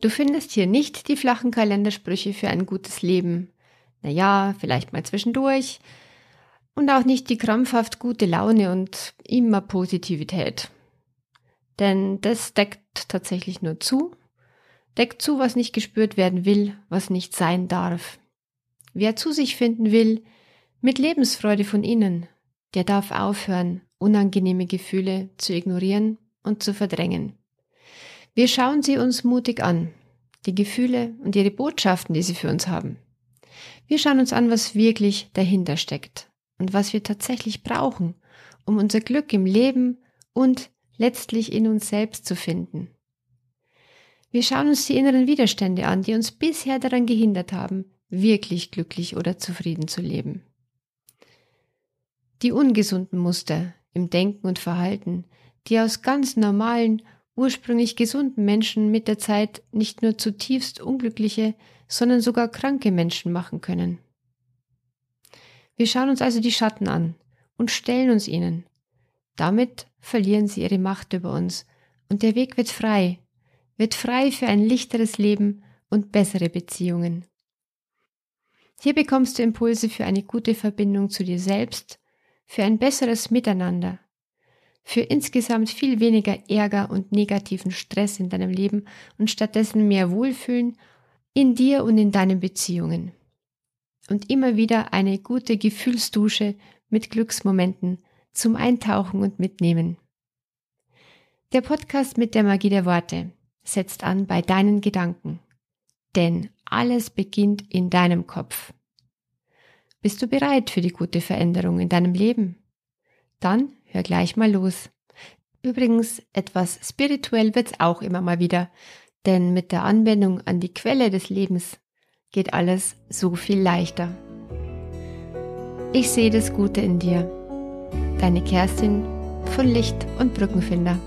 Du findest hier nicht die flachen Kalendersprüche für ein gutes Leben. Naja, vielleicht mal zwischendurch. Und auch nicht die krampfhaft gute Laune und immer Positivität. Denn das deckt tatsächlich nur zu, deckt zu, was nicht gespürt werden will, was nicht sein darf. Wer zu sich finden will, mit Lebensfreude von innen, der darf aufhören, unangenehme Gefühle zu ignorieren und zu verdrängen. Wir schauen sie uns mutig an, die Gefühle und ihre Botschaften, die sie für uns haben. Wir schauen uns an, was wirklich dahinter steckt und was wir tatsächlich brauchen, um unser Glück im Leben und letztlich in uns selbst zu finden. Wir schauen uns die inneren Widerstände an, die uns bisher daran gehindert haben, wirklich glücklich oder zufrieden zu leben. Die ungesunden Muster im Denken und Verhalten, die aus ganz normalen ursprünglich gesunden Menschen mit der Zeit nicht nur zutiefst unglückliche, sondern sogar kranke Menschen machen können. Wir schauen uns also die Schatten an und stellen uns ihnen. Damit verlieren sie ihre Macht über uns und der Weg wird frei, wird frei für ein lichteres Leben und bessere Beziehungen. Hier bekommst du Impulse für eine gute Verbindung zu dir selbst, für ein besseres Miteinander, für insgesamt viel weniger Ärger und negativen Stress in deinem Leben und stattdessen mehr Wohlfühlen in dir und in deinen Beziehungen. Und immer wieder eine gute Gefühlsdusche mit Glücksmomenten zum Eintauchen und Mitnehmen. Der Podcast mit der Magie der Worte setzt an bei deinen Gedanken. Denn alles beginnt in deinem Kopf. Bist du bereit für die gute Veränderung in deinem Leben? Dann hör gleich mal los. Übrigens, etwas spirituell wird's auch immer mal wieder, denn mit der Anwendung an die Quelle des Lebens geht alles so viel leichter. Ich sehe das Gute in dir. Deine Kerstin von Licht und Brückenfinder.